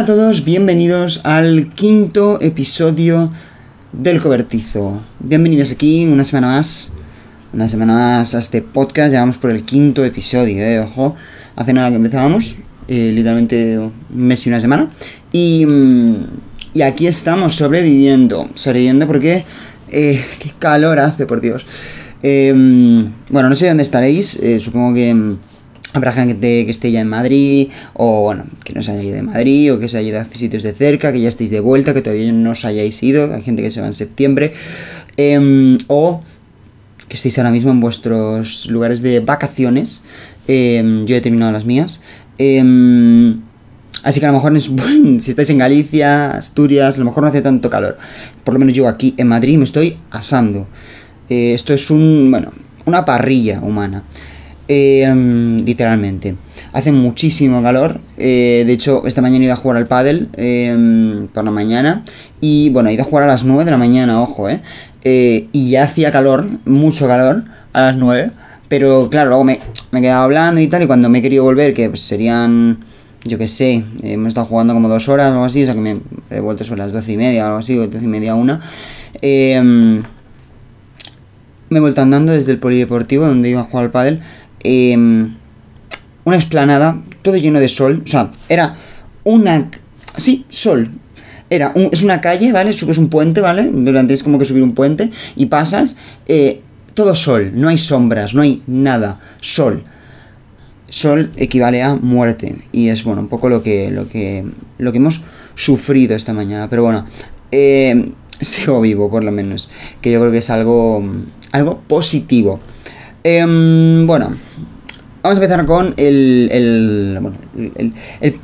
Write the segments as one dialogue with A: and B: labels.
A: Hola a todos, bienvenidos al quinto episodio del Cobertizo. Bienvenidos aquí una semana más, una semana más a este podcast. Ya vamos por el quinto episodio, eh, ojo. Hace nada que empezábamos, eh, literalmente un mes y una semana. Y, mm, y aquí estamos sobreviviendo, sobreviviendo porque eh, qué calor hace, por Dios. Eh, bueno, no sé dónde estaréis, supongo que mm, habrá gente que esté ya en Madrid, o bueno, que no se haya ido de Madrid, o que se haya ido a sitios de cerca, que ya estéis de vuelta, que todavía no os hayáis ido, hay gente que se va en septiembre, em, o que estéis ahora mismo en vuestros lugares de vacaciones. em, yo he terminado las mías. em, Así que a lo mejor es si estáis en Galicia, Asturias, a lo mejor no hace tanto calor. Por lo menos yo aquí en Madrid me estoy asando. Eh, esto es un, bueno, una parrilla humana. Eh, mm, literalmente. Hace muchísimo calor. eh, de hecho, esta mañana he ido a jugar al pádel eh, por la mañana. Y bueno, he ido a jugar a las 9 de la mañana, ojo, eh. Eh, y ya hacía calor, mucho calor, a las 9. Pero claro, luego me, me he quedado hablando y tal. Y cuando me he querido volver, que pues, serían yo qué sé, eh, hemos estado jugando como dos horas o algo así, o sea que me he vuelto sobre las doce y media o algo así, o doce y media una. Eh, me he vuelto andando desde el polideportivo donde iba a jugar al pádel. Eh, una explanada, todo lleno de sol, o sea, era una... Sí, sol. Era un- es una calle, ¿vale? Subes un puente, ¿vale? Tienes como que subir un puente y pasas, eh, todo sol, no hay sombras, no hay nada, sol sol equivale a muerte y es bueno un poco lo que lo que lo que hemos sufrido esta mañana pero bueno eh, sigo vivo por lo menos que yo creo que es algo algo positivo Em, bueno vamos a empezar con el el, bueno, el-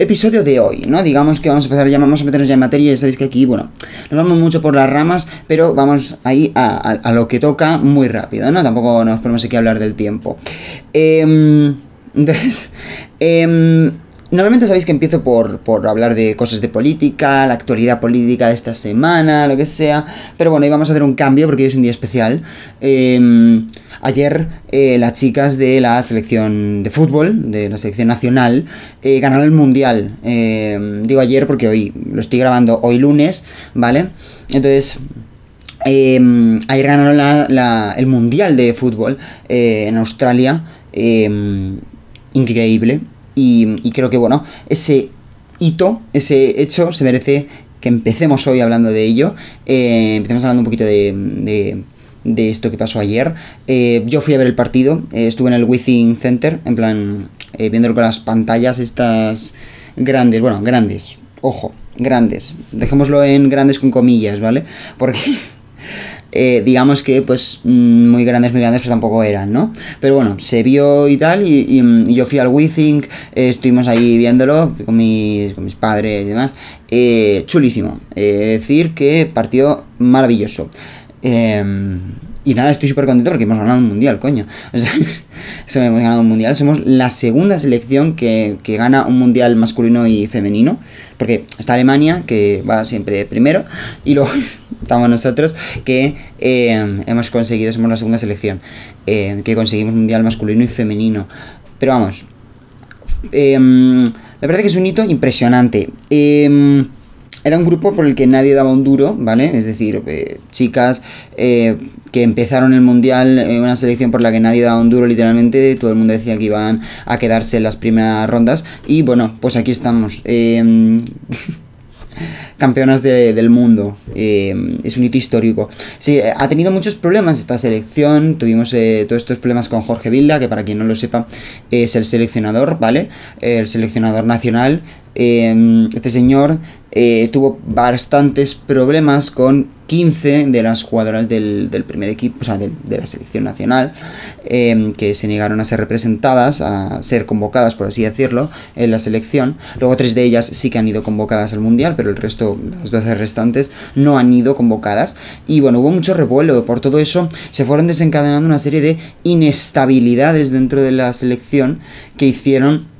A: episodio de hoy, ¿no? Digamos que vamos a empezar ya, vamos a meternos ya en materia, ya sabéis que aquí, bueno, nos vamos mucho por las ramas, pero vamos ahí a, lo que toca muy rápido, ¿no? Tampoco nos ponemos aquí a hablar del tiempo. Em, entonces, em, normalmente sabéis que empiezo por, por hablar de cosas de política, la actualidad política de esta semana, lo que sea, pero bueno, hoy vamos a hacer un cambio porque hoy es un día especial. Em, ayer eh, las chicas de la selección de fútbol, de la selección nacional, eh, ganaron el mundial. Em, digo ayer porque hoy lo estoy grabando hoy lunes, ¿vale? Entonces, eh, ayer ganaron el Mundial de Fútbol eh, en Australia. increíble. Y, creo que, bueno, ese hito, ese hecho, se merece que empecemos hoy hablando de ello. Eh, empecemos hablando un poquito de, de- de esto que pasó ayer. Eh, yo fui a ver el partido, eh, estuve en el Withing Center, en plan, viéndolo con las pantallas estas grandes, bueno, grandes, ojo, grandes. Dejémoslo en grandes con comillas, ¿vale? Porque eh, digamos que pues mm, muy grandes, muy grandes pues tampoco eran, ¿no? Pero bueno, se vio y tal y, y- yo fui al WeThink, eh, estuvimos ahí viéndolo con mis, con mis padres y demás. Eh, chulísimo. Eh, decir que partido maravilloso. Em, y nada, estoy súper contento porque hemos ganado un mundial, coño. O sea, hemos ganado un mundial. Somos la segunda selección que, que gana un mundial masculino y femenino. Porque está Alemania, que va siempre primero. Y luego estamos nosotros, que eh, hemos conseguido, somos la segunda selección, eh, que conseguimos mundial masculino y femenino. Pero vamos, eh, me parece que es un hito impresionante. Eh, era un grupo por el que nadie daba un duro, ¿vale? Es decir, eh, chicas eh, que empezaron el mundial, eh, una selección por la que nadie daba un duro, literalmente. Todo el mundo decía que iban a quedarse en las primeras rondas. Y bueno, pues aquí estamos. Eh, campeonas de- del mundo. Eh, es un hito histórico. Sí, ha tenido muchos problemas esta selección. Tuvimos todos estos problemas con Jorge Vilda, que para quien no lo sepa, es el seleccionador, ¿vale? El seleccionador nacional. Este señor eh, tuvo bastantes problemas con 15 de las jugadoras del, del primer equipo, o sea, de, la selección nacional, eh, que se negaron a ser representadas, a ser convocadas, por así decirlo, en la selección. Luego tres de ellas sí que han ido convocadas al Mundial, pero el resto, las 12 restantes, no han ido convocadas. Y bueno, hubo mucho revuelo. Por todo eso se fueron desencadenando una serie de inestabilidades dentro de la selección que hicieron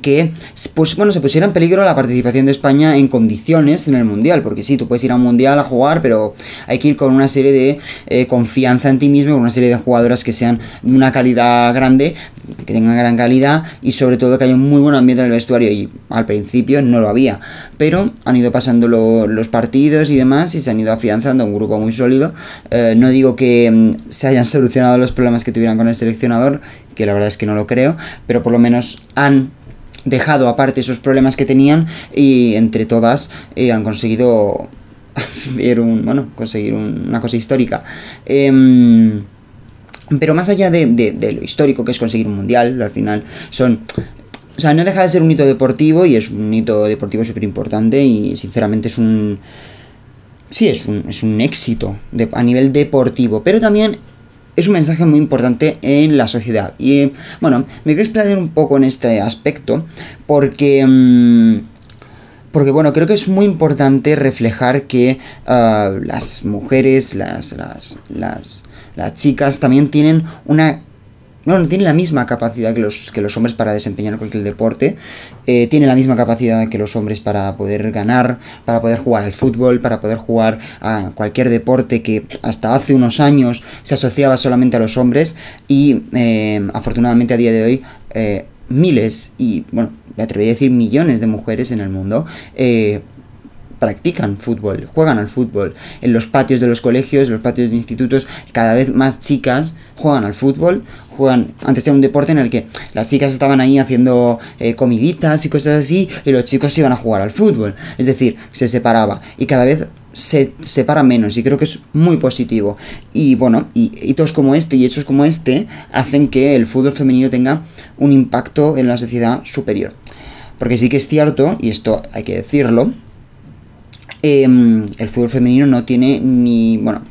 A: que pues bueno se pusiera en peligro la participación de España en condiciones en el mundial porque sí tú puedes ir a un mundial a jugar pero hay que ir con una serie de eh, confianza en ti mismo con una serie de jugadoras que sean de una calidad grande que tengan gran calidad y sobre todo que haya un muy buen ambiente en el vestuario. Y al principio no lo había pero han ido pasando los partidos y demás y se han ido afianzando un grupo muy sólido. Eh, no digo que mm, se hayan solucionado los problemas que tuvieran con el seleccionador que la verdad es que no lo creo pero por lo menos han dejado aparte esos problemas que tenían y entre todas eh, han conseguido un, bueno, conseguir una cosa histórica. Em, pero más allá de, de, lo histórico que es conseguir un mundial, al final son... O sea, no deja de ser un hito deportivo y es un hito deportivo súper importante y sinceramente es un... Sí, es un, es un éxito a nivel deportivo, pero también es un mensaje muy importante en la sociedad. Y bueno, me quiero explayar un poco en este aspecto porque... Mm, porque bueno, creo que es muy importante reflejar que ah, las mujeres, las, las, las chicas también tienen una no, no tiene la misma capacidad que los, que los hombres para desempeñar cualquier deporte. Eh, tiene la misma capacidad que los hombres para poder ganar, para poder jugar al fútbol, para poder jugar a cualquier deporte que hasta hace unos años se asociaba solamente a los hombres. Y eh, afortunadamente a día de hoy eh, miles y, bueno, me atrevería a decir millones de mujeres en el mundo practican fútbol, juegan al fútbol. En los patios de los colegios, los patios de institutos, cada vez más chicas juegan al fútbol. Juegan, antes era un deporte en el que las chicas estaban ahí haciendo eh, comiditas y cosas así, y los chicos iban a jugar al fútbol. Es decir, se separaba. Y cada vez se separa menos y creo que es muy positivo. Y bueno, y hitos como este y hechos como este hacen que el fútbol femenino tenga un impacto en la sociedad superior. Porque sí que es cierto, y esto hay que decirlo, Em, el fútbol femenino no tiene ni, bueno,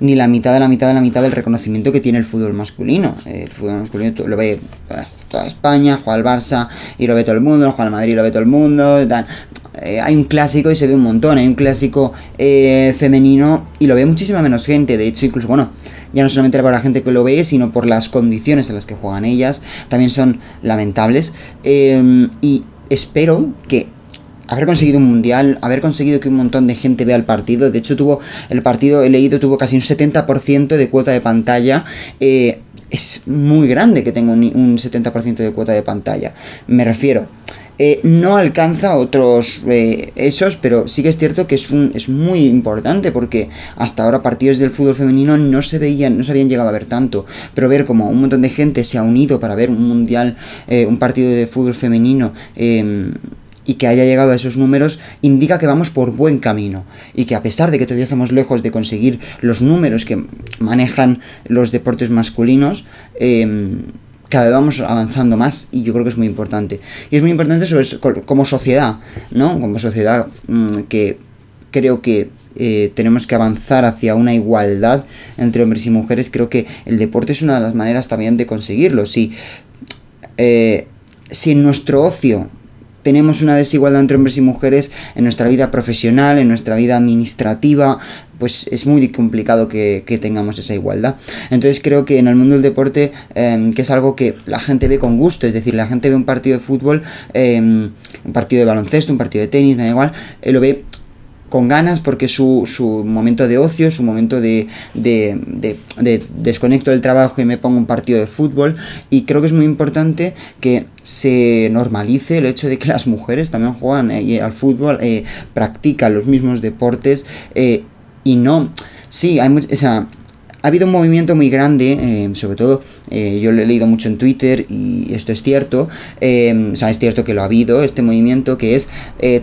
A: ni la mitad de la mitad de la mitad del reconocimiento que tiene el fútbol masculino. El fútbol masculino lo ve toda España, juega al Barça y lo ve todo el mundo, juega al Madrid y lo ve todo el mundo. Eh, hay un clásico y se ve un montón, hay un clásico eh, femenino y lo ve muchísima menos gente. De hecho, incluso, bueno, ya no solamente por la gente que lo ve, sino por las condiciones en las que juegan ellas, también son lamentables. Em, y espero que haber conseguido un mundial, haber conseguido que un montón de gente vea el partido. De hecho, tuvo el partido, he leído, tuvo casi un 70% de cuota de pantalla. Eh, es muy grande que tenga un, 70% de cuota de pantalla. Me refiero. Eh, no alcanza otros eh, esos, pero sí que es cierto que es, un, es muy importante porque hasta ahora partidos del fútbol femenino no se veían, no se habían llegado a ver tanto, pero ver como un montón de gente se ha unido para ver un mundial, un partido de fútbol femenino em, y que haya llegado a esos números indica que vamos por buen camino y que a pesar de que todavía estamos lejos de conseguir los números que manejan los deportes masculinos, em, cada vez vamos avanzando más y yo creo que es muy importante. Y es muy importante sobre, como sociedad, ¿no? Como sociedad mm, que creo que eh, tenemos que avanzar hacia una igualdad entre hombres y mujeres. Creo que el deporte es una de las maneras también de conseguirlo. Si, eh, si en nuestro ocio tenemos una desigualdad entre hombres y mujeres en nuestra vida profesional, en nuestra vida administrativa, pues es muy complicado que, tengamos esa igualdad. Entonces creo que en el mundo del deporte, em, que es algo que la gente ve con gusto, es decir, la gente ve un partido de fútbol, em, un partido de baloncesto, un partido de tenis, me da igual, eh, lo ve con ganas porque su, su momento de ocio, su momento de, de, de, desconecto del trabajo y me pongo un partido de fútbol. Y creo que es muy importante que se normalice el hecho de que las mujeres también juegan eh, al fútbol, eh, practican los mismos deportes eh, y no... Sí, hay ha habido un movimiento muy grande, eh, sobre todo eh, yo lo he leído mucho en Twitter y esto es cierto, eh, o sea, es cierto que lo ha habido, este movimiento que es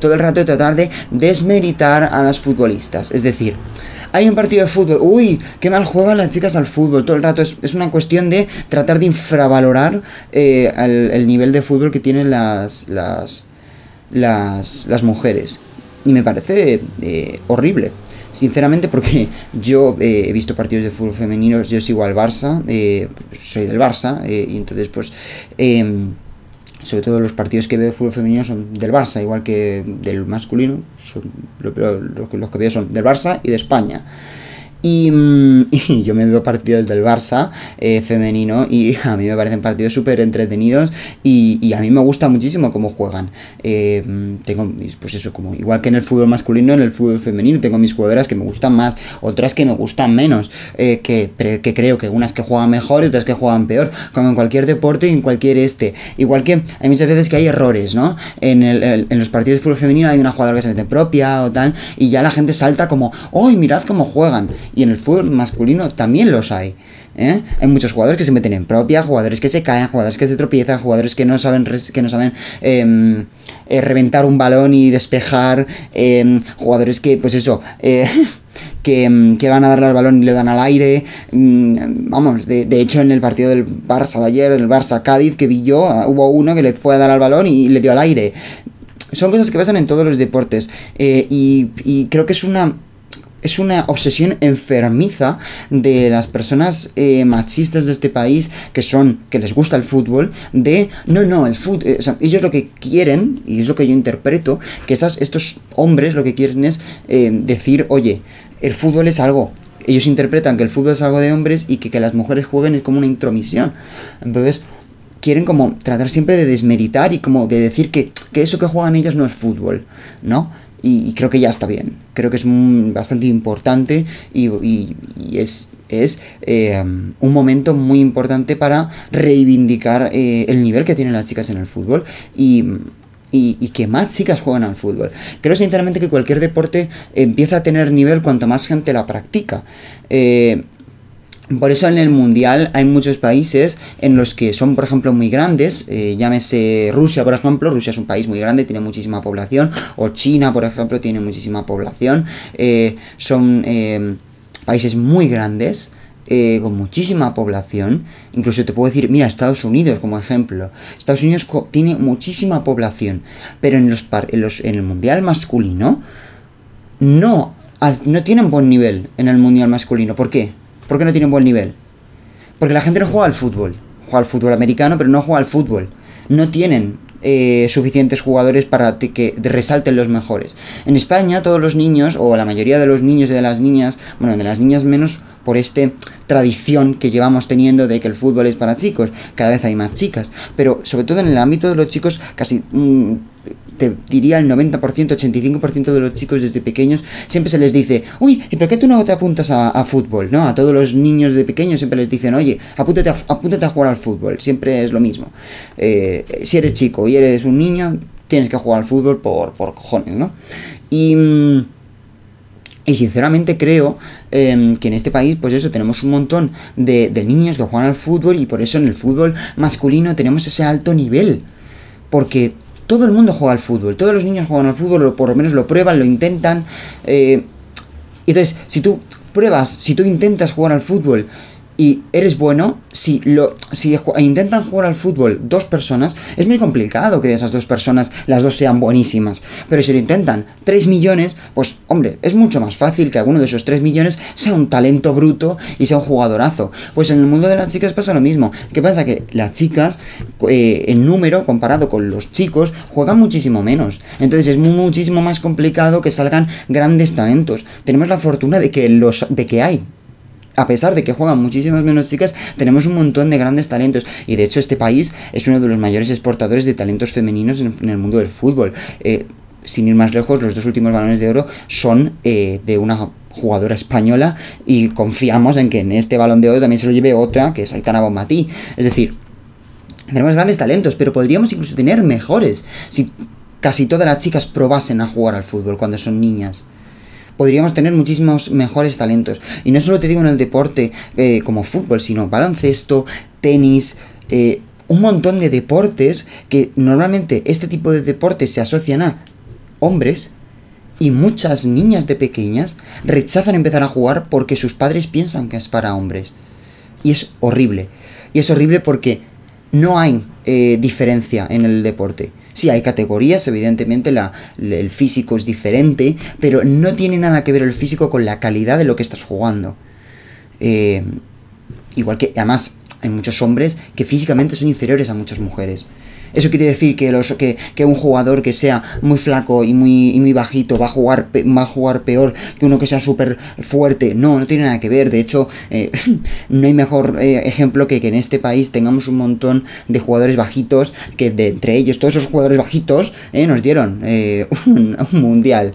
A: todo el rato tratar de desmeritar a las futbolistas. Es decir, hay un partido de fútbol, uy, qué mal juegan las chicas al fútbol, todo el rato es, una cuestión de tratar de infravalorar el, nivel de fútbol que tienen las, las, las, las mujeres. Y me parece horrible sinceramente, porque yo eh, he visto partidos de fútbol femeninos, yo sigo al Barça, eh, soy del Barça, eh, y entonces, pues, em, sobre todo los partidos que veo de fútbol femenino son del Barça, igual que del masculino, son, los, que veo son del Barça y de España. Y, mm, y yo me veo partidos del Barça eh, femenino y a mí me parecen partidos súper entretenidos y, a mí me gusta muchísimo cómo juegan. Eh, tengo, pues eso, como igual que en el fútbol masculino, en el fútbol femenino tengo mis jugadoras que me gustan más, otras que me gustan menos, eh, que, creo que unas que juegan mejor y otras que juegan peor, como en cualquier deporte y en cualquier este. Igual que hay muchas veces que hay errores, ¿no? En, el, en los partidos de fútbol femenino hay una jugadora que se mete propia o tal y ya la gente salta como, ¡oh, mirad cómo juegan! Y en el fútbol masculino también los hay. ¿eh? Hay muchos jugadores que se meten en propia, jugadores que se caen, jugadores que se tropiezan, jugadores que no saben, que no saben eh, eh, reventar un balón y despejar, em, jugadores que, pues eso, eh, que, que, van a darle al balón y le dan al aire. Mm, vamos, de, hecho en el partido del Barça de ayer, el Barça-Cádiz, que vi yo, hubo uno que le fue a dar al balón y le dio al aire. Son cosas que pasan en todos los deportes y, y creo que es una es una obsesión enfermiza de las personas eh, machistas de este país que son, que les gusta el fútbol, de, no, no, el fútbol, eh, ellos lo que quieren, y es lo que yo interpreto, que esas, estos hombres lo que quieren es eh, decir, oye, el fútbol es algo, ellos interpretan que el fútbol es algo de hombres y que, que las mujeres jueguen es como una intromisión. Entonces, quieren como tratar siempre de desmeritar y como de decir que, que eso que juegan ellas no es fútbol, ¿no? Y, creo que ya está bien. Creo que es bastante importante y, y, y es, es eh, un momento muy importante para reivindicar eh, el nivel que tienen las chicas en el fútbol y, y, que más chicas juegan al fútbol. Creo sinceramente que cualquier deporte empieza a tener nivel cuanto más gente la practica. Eh, por eso en el mundial hay muchos países en los que son, por ejemplo, muy grandes. Eh, llámese Rusia, por ejemplo. Rusia es un país muy grande, tiene muchísima población. O China, por ejemplo, tiene muchísima población. Eh, son eh, países muy grandes. con muchísima población, incluso te puedo decir, mira, Estados Unidos como ejemplo, Estados Unidos tiene muchísima población, pero en, los, en, los, en el mundial masculino no, no tienen buen nivel en el mundial masculino. ¿Por qué? ¿Por qué no tienen buen nivel? Porque la gente no juega al fútbol. Juega al fútbol americano, pero no juega al fútbol. No tienen eh, suficientes jugadores para que resalten los mejores. En España, todos los niños, o la mayoría de los niños y de las niñas, bueno, de las niñas menos por esta tradición que llevamos teniendo de que el fútbol es para chicos. Cada vez hay más chicas. Pero sobre todo en el ámbito de los chicos, casi... Mmm, diría el 90%, 85% de los chicos desde pequeños, siempre se les dice, uy, ¿y por qué tú no te apuntas a, fútbol? ¿No? A todos los niños de pequeños siempre les dicen, oye, apúntate a, apúntate a jugar al fútbol, siempre es lo mismo. Eh, si eres chico y eres un niño, tienes que jugar al fútbol por, por cojones, ¿no? Y... Mm, y sinceramente creo eh, que en este país, pues eso, tenemos un montón de, niños que juegan al fútbol y por eso en el fútbol masculino tenemos ese alto nivel. Porque todo el mundo juega al fútbol, todos los niños juegan al fútbol, o por lo menos lo prueban, lo intentan. Eh, entonces, si tú pruebas, si tú intentas jugar al fútbol y eres bueno, si, lo, si intentan jugar al fútbol dos personas, es muy complicado que de esas dos personas las dos sean buenísimas. Pero si lo intentan 3 millones, pues hombre, es mucho más fácil que alguno de esos 3 millones sea un talento bruto y sea un jugadorazo. Pues en el mundo de las chicas pasa lo mismo. ¿Qué pasa? Que las chicas, eh, en número, comparado con los chicos, juegan muchísimo menos. Entonces es muchísimo más complicado que salgan grandes talentos. Tenemos la fortuna de que, los, de que hay a pesar de que juegan muchísimas menos chicas, tenemos un montón de grandes talentos. Y de hecho este país es uno de los mayores exportadores de talentos femeninos en, el mundo del fútbol. Eh, sin ir más lejos, los dos últimos balones de oro son eh, de una jugadora española y confiamos en que en este balón de oro también se lo lleve otra, que es Aitana Bonmatí. Es decir, tenemos grandes talentos, pero podríamos incluso tener mejores si casi todas las chicas probasen a jugar al fútbol cuando son niñas podríamos tener muchísimos mejores talentos. Y no solo te digo en el deporte eh, como fútbol, sino baloncesto, tenis, eh, un montón de deportes que normalmente este tipo de deportes se asocian a hombres y muchas niñas de pequeñas rechazan empezar a jugar porque sus padres piensan que es para hombres. Y es horrible. Y es horrible porque no hay eh, diferencia en el deporte. Sí, hay categorías, evidentemente la, el físico es diferente, pero no tiene nada que ver el físico con la calidad de lo que estás jugando. Eh, igual que, además, hay muchos hombres que físicamente son inferiores a muchas mujeres. Eso quiere decir que, los, que, que un jugador que sea muy flaco y muy, y muy bajito va a, jugar, va a jugar peor que uno que sea súper fuerte. No, no tiene nada que ver. De hecho, eh, no hay mejor eh, ejemplo que que en este país tengamos un montón de jugadores bajitos que de entre ellos, todos esos jugadores bajitos, eh, nos dieron un, un mundial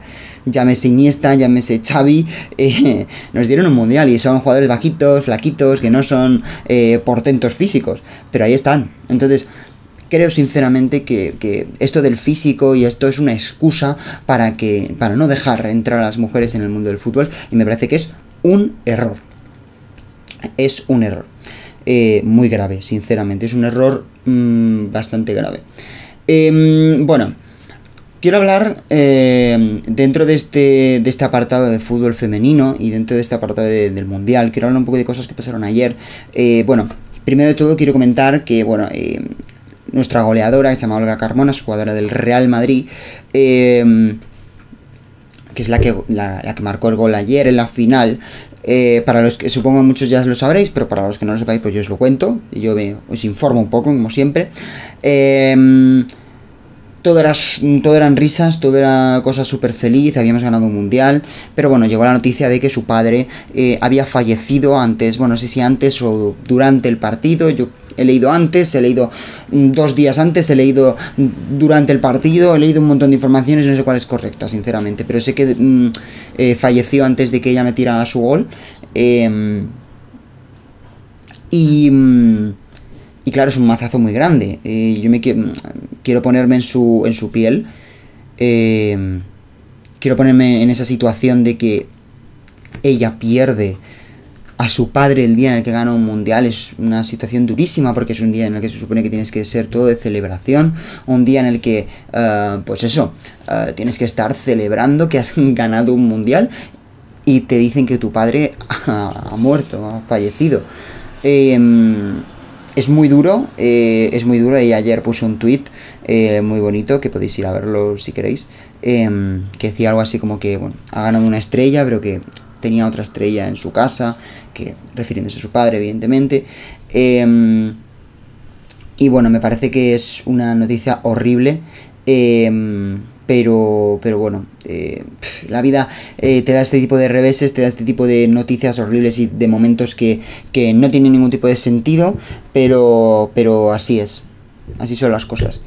A: llámese Iniesta, llámese Xavi, eh, nos dieron un mundial y son jugadores bajitos, flaquitos, que no son eh, portentos físicos, pero ahí están. Entonces, creo sinceramente que, esto del físico y esto es una excusa para que para no dejar entrar a las mujeres en el mundo del fútbol y me parece que es un error. Es un error. Eh, muy grave, sinceramente. Es un error mm, bastante grave. Em, bueno, Quiero hablar eh, dentro de este, de este apartado de fútbol femenino y dentro de este apartado del Mundial. Quiero hablar un poco de cosas que pasaron ayer. Eh, bueno, primero de todo quiero comentar que, bueno, eh, nuestra goleadora, que se llama Olga Carmona, jugadora del Real Madrid, que es la que, la, que marcó el gol ayer en la final, para los que supongo muchos ya lo sabréis, pero para los que no lo sepáis, pues yo os lo cuento. Y yo os informo un poco, como siempre. Eh, todo, era, eran risas, todo era cosa súper feliz, habíamos ganado un mundial, pero bueno, llegó la noticia de que su padre eh, había fallecido antes, bueno, no sé si antes o durante el partido, yo he leído antes, he leído mm, dos días antes, he leído durante el partido, he leído un montón de informaciones, no sé cuál es correcta, sinceramente, pero sé que mm, eh, falleció antes de que ella metiera su gol. Em, y... Mm, y claro, es un mazazo muy grande. Eh, yo me quiero ponerme en su, en su piel. Eh, quiero ponerme en esa situación de que ella pierde a su padre el día en el que gana un mundial es una situación durísima porque es un día en el que se supone que tienes que ser todo de celebración, un día en el que, eh, pues eso, tienes que estar celebrando que has ganado un mundial y te dicen que tu padre ha, ha muerto, ha fallecido. Eh, es muy duro, eh, es muy duro y ayer puse un tweet eh, muy bonito que podéis ir a verlo si queréis, em, que decía algo así como que, bueno, ha ganado una estrella, pero que tenía otra estrella en su casa, que refiriéndose a su padre, evidentemente. Em, y bueno, me parece que es una noticia horrible. Em, pero, pero bueno, eh, la vida eh, te da este tipo de reveses, te da este tipo de noticias horribles y de momentos que, no tienen ningún tipo de sentido, pero, pero así es, así son las cosas.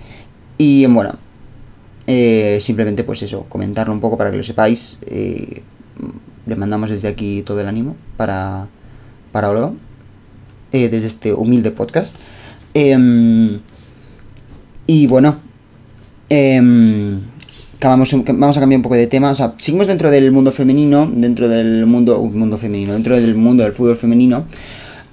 A: Y bueno, eh, simplemente pues eso, comentarlo un poco para que lo sepáis. le mandamos desde aquí todo el ánimo para, para Olga, desde este humilde podcast. Em, y bueno, em, vamos, vamos a cambiar un poco de tema. O sea, seguimos dentro del mundo femenino, dentro del mundo, mundo femenino, dentro del mundo del fútbol femenino.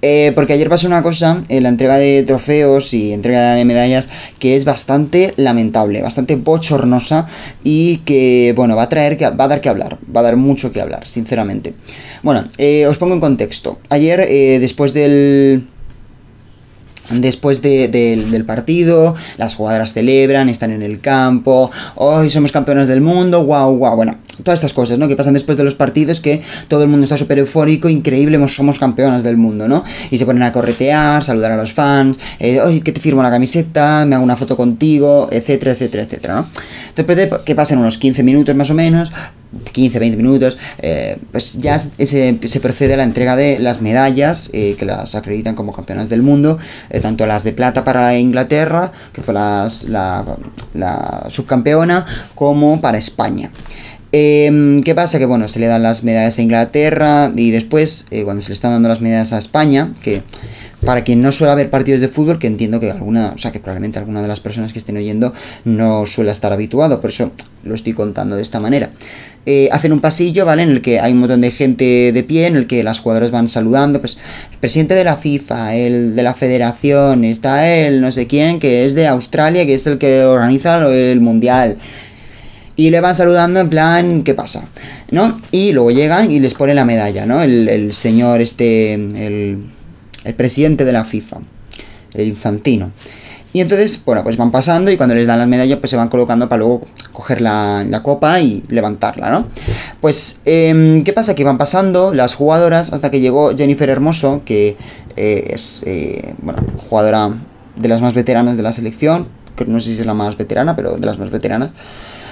A: Eh, porque ayer pasó una cosa, en la entrega de trofeos y entrega de medallas, que es bastante lamentable, bastante bochornosa y que, bueno, va a traer, va a dar que hablar, va a dar mucho que hablar, sinceramente. Bueno, eh, os pongo en contexto. Ayer, eh, después del Después del partido, las jugadoras celebran, están en el campo, hoy somos campeones del mundo, wow, wow, bueno, todas estas cosas, ¿no? Que pasan después de los partidos, que todo el mundo está súper eufórico, increíble, somos campeonas del mundo, ¿no? Y se ponen a corretear, saludar a los fans, eh, oye, que te firmo la camiseta, me hago una foto contigo, etcétera, etcétera, etcétera, ¿no? De que pasen unos 15 minutos más o menos, 15, 20 minutos, eh, pues ya se, procede a la entrega de las medallas eh, que las acreditan como campeonas del mundo, eh, tanto las de plata para Inglaterra, que fue la subcampeona, como para España. Em, ¿Qué pasa? Que bueno, se le dan las medallas a Inglaterra y después, cuando se le están dando las medallas a España, que para quien no suele haber partidos de fútbol, que entiendo que alguna, o sea, que probablemente alguna de las personas que estén oyendo no suele estar habituado, por eso lo estoy contando de esta manera. Eh, hacen un pasillo, ¿vale? En el que hay un montón de gente de pie, en el que las jugadoras van saludando, pues el presidente de la FIFA, el de la federación, está el no sé quién, que es de Australia, que es el que organiza el mundial. Y le van saludando en plan, ¿qué pasa? ¿No? Y luego llegan y les ponen la medalla, ¿no? El, el señor este, el el presidente de la FIFA, el infantino. Y entonces, bueno, pues van pasando y cuando les dan las medallas, pues se van colocando para luego coger la, copa y levantarla, ¿no? Pues, em, ¿qué pasa? Que van pasando las jugadoras hasta que llegó Jennifer Hermoso, que eh, es, eh, bueno, jugadora de las más veteranas de la selección, no sé si es la más veterana, pero de las más veteranas.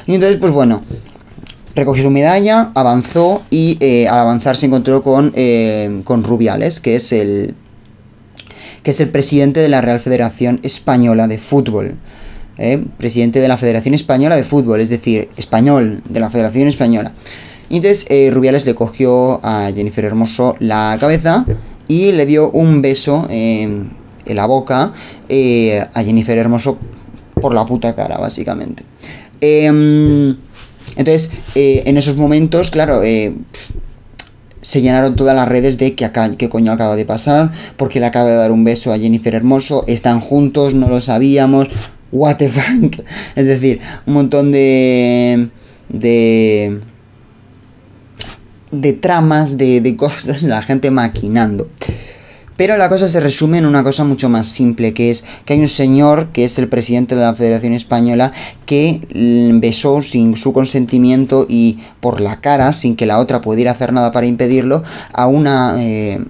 A: Y entonces, pues bueno, recogió su medalla, avanzó y eh, al avanzar se encontró con, con Rubiales, que es el que es el presidente de la Real Federación Española de Fútbol. ¿eh? Presidente de la Federación Española de Fútbol, es decir, español, de la Federación Española. Y entonces Rubiales le cogió a Jennifer Hermoso la cabeza y le dio un beso en la boca a Jennifer Hermoso por la puta cara, básicamente. Em, entonces, eh, en esos momentos, claro, eh, se llenaron todas las redes de que qué coño acaba de pasar, porque le acaba de dar un beso a Jennifer Hermoso, están juntos, no lo sabíamos, what the fuck. Es decir, un montón de... de de tramas, de, de cosas, la gente maquinando. Pero la cosa se resume en una cosa mucho más simple, que es que hay un señor, que es el presidente de la Federación Española, que besó sin su consentimiento y por la cara, sin que la otra pudiera hacer nada para impedirlo, a una... Eh,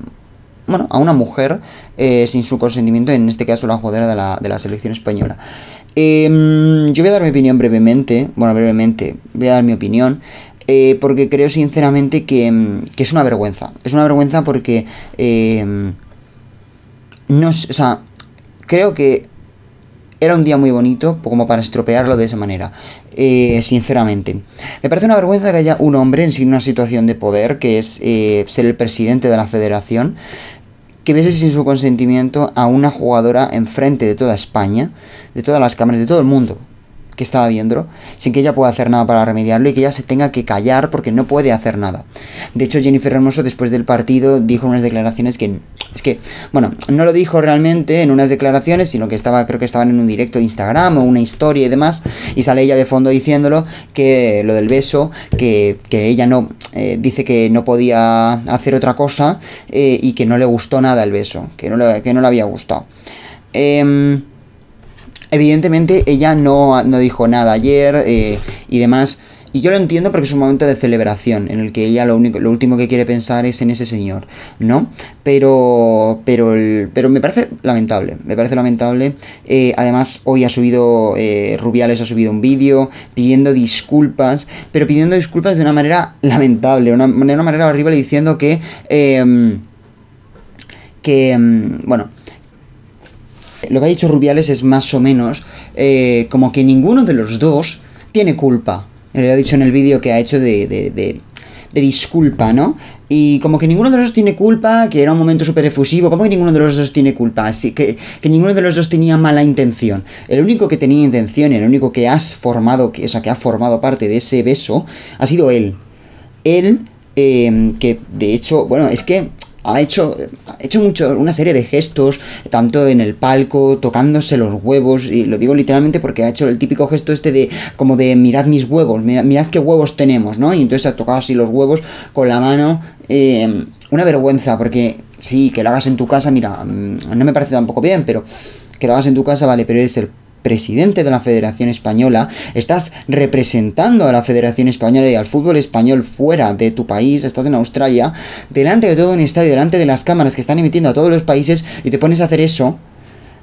A: bueno, a una mujer eh, sin su consentimiento, en este caso la jugadora de la, de la selección española. Em, yo voy a dar mi opinión brevemente, bueno, brevemente, voy a dar mi opinión. Eh, porque creo sinceramente que, que, es una vergüenza. Es una vergüenza porque em, no, o sea, creo que era un día muy bonito como para estropearlo de esa manera. Eh, sinceramente. Me parece una vergüenza que haya un hombre en una situación de poder, que es eh, ser el presidente de la federación, que bese sin su consentimiento a una jugadora enfrente de toda España, de todas las cámaras, de todo el mundo que estaba viendo, sin que ella pueda hacer nada para remediarlo y que ella se tenga que callar porque no puede hacer nada. De hecho, Jennifer Hermoso después del partido dijo unas declaraciones que es que, bueno, no lo dijo realmente en unas declaraciones, sino que estaba, creo que estaban en un directo de Instagram o una historia y demás, y sale ella de fondo diciéndolo que lo del beso, que, ella no, eh, dice que no podía hacer otra cosa eh, y que no le gustó nada el beso, que no le, que no le había gustado. Em, evidentemente ella no, no, dijo nada ayer eh, y demás. Y yo lo entiendo porque es un momento de celebración en el que ella lo, único, lo último que quiere pensar es en ese señor, ¿no? Pero, pero, pero me parece lamentable, me parece lamentable. Eh, además, hoy ha subido, eh, Rubiales ha subido un vídeo pidiendo disculpas, pero pidiendo disculpas de una manera lamentable, una, de una manera horrible diciendo que... Em, que, em, bueno, lo que ha dicho Rubiales es más o menos eh, como que ninguno de los dos tiene culpa le ha dicho en el vídeo que ha hecho de, de, de, disculpa, ¿no? Y como que ninguno de los dos tiene culpa, que era un momento súper efusivo, como que ninguno de los dos tiene culpa, así que, que ninguno de los dos tenía mala intención. El único que tenía intención el único que has formado, que, o sea, que ha formado parte de ese beso, ha sido él. Él, eh, que de hecho, bueno, es que ha hecho, ha hecho mucho, una serie de gestos, tanto en el palco, tocándose los huevos, y lo digo literalmente porque ha hecho el típico gesto este de, como de, mirad mis huevos, mirad, qué huevos tenemos, ¿no? Y entonces ha tocado así los huevos con la mano, eh, una vergüenza, porque sí, que lo hagas en tu casa, mira, mm, no me parece tampoco bien, pero que lo hagas en tu casa, vale, pero es el presidente de la Federación Española, estás representando a la Federación Española y al fútbol español fuera de tu país, estás en Australia, delante de todo un estadio, delante de las cámaras que están emitiendo a todos los países y te pones a hacer eso.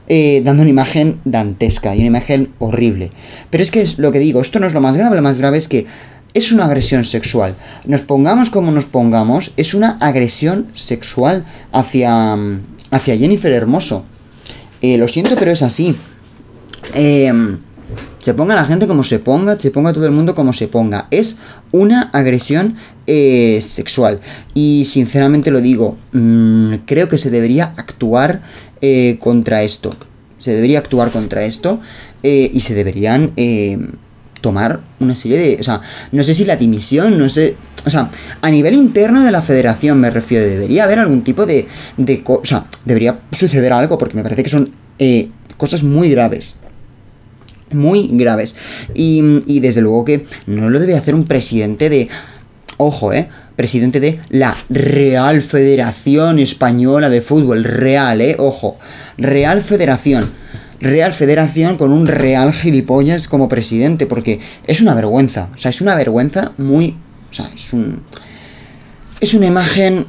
A: Eh, dando una imagen dantesca y una imagen horrible. Pero es que es lo que digo, esto no es lo más grave, lo más grave es que es una agresión sexual. Nos pongamos como nos pongamos, es una agresión sexual hacia, hacia Jennifer Hermoso. Eh, lo siento, pero es así. Em, se ponga la gente como se ponga, se ponga todo el mundo como se ponga. Es una agresión eh, sexual. Y sinceramente lo digo, mm, creo que se debería actuar eh, contra esto. Se debería actuar contra esto eh, y se deberían em, tomar una serie de... O sea, no sé si la dimisión, no sé... O sea, a nivel interno de la federación me refiero, debería haber algún tipo de... de o sea, debería suceder algo porque me parece que son cosas muy graves muy graves. Y, desde luego que no lo debe hacer un presidente de... Ojo, ¿eh? Presidente de la Real Federación Española de Fútbol. Real, ¿eh? Ojo. Real Federación. Real Federación con un real gilipollas como presidente, porque es una vergüenza. O sea, es una vergüenza muy... O sea, es un... Es una imagen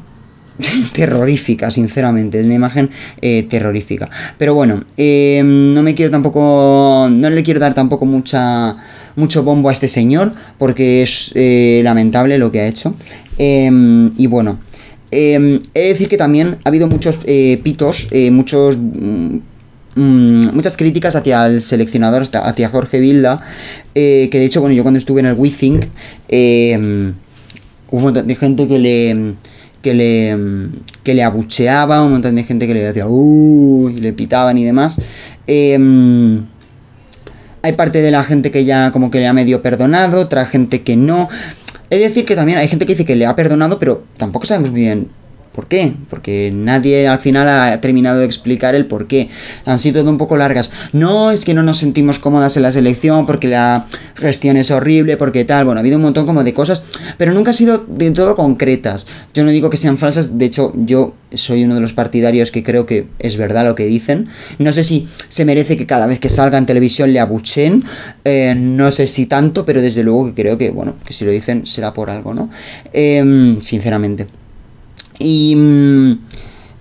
A: terrorífica, sinceramente, es una imagen eh, terrorífica. Pero bueno, eh, no me quiero tampoco, no le quiero dar tampoco mucha, mucho bombo a este señor, porque es eh, lamentable lo que ha hecho. y bueno, he de decir que también ha habido muchos pitos, muchos... Mm, mm, muchas críticas hacia el seleccionador, hacia Jorge Vilda, que de hecho, bueno, yo cuando estuve en el WeThink, hubo de gente que le que le, que le abucheaba, un montón de gente que le decía, uh, y le pitaban y demás. Em, hay parte de la gente que ya como que le ha medio perdonado, otra gente que no. Es decir que también hay gente que dice que le ha perdonado, pero tampoco sabemos bien ¿Por qué? Porque nadie al final ha terminado de explicar el por qué. Han sido un poco largas. No, es que no nos sentimos cómodas en la selección porque la gestión es horrible, porque tal. Bueno, ha habido un montón como de cosas, pero nunca han sido de todo concretas. Yo no digo que sean falsas, de hecho yo soy uno de los partidarios que creo que es verdad lo que dicen. No sé si se merece que cada vez que salga en televisión le abuchen, eh, no sé si tanto, pero desde luego que creo que, bueno, que si lo dicen será por algo, ¿no? Em, sinceramente. Y, mm,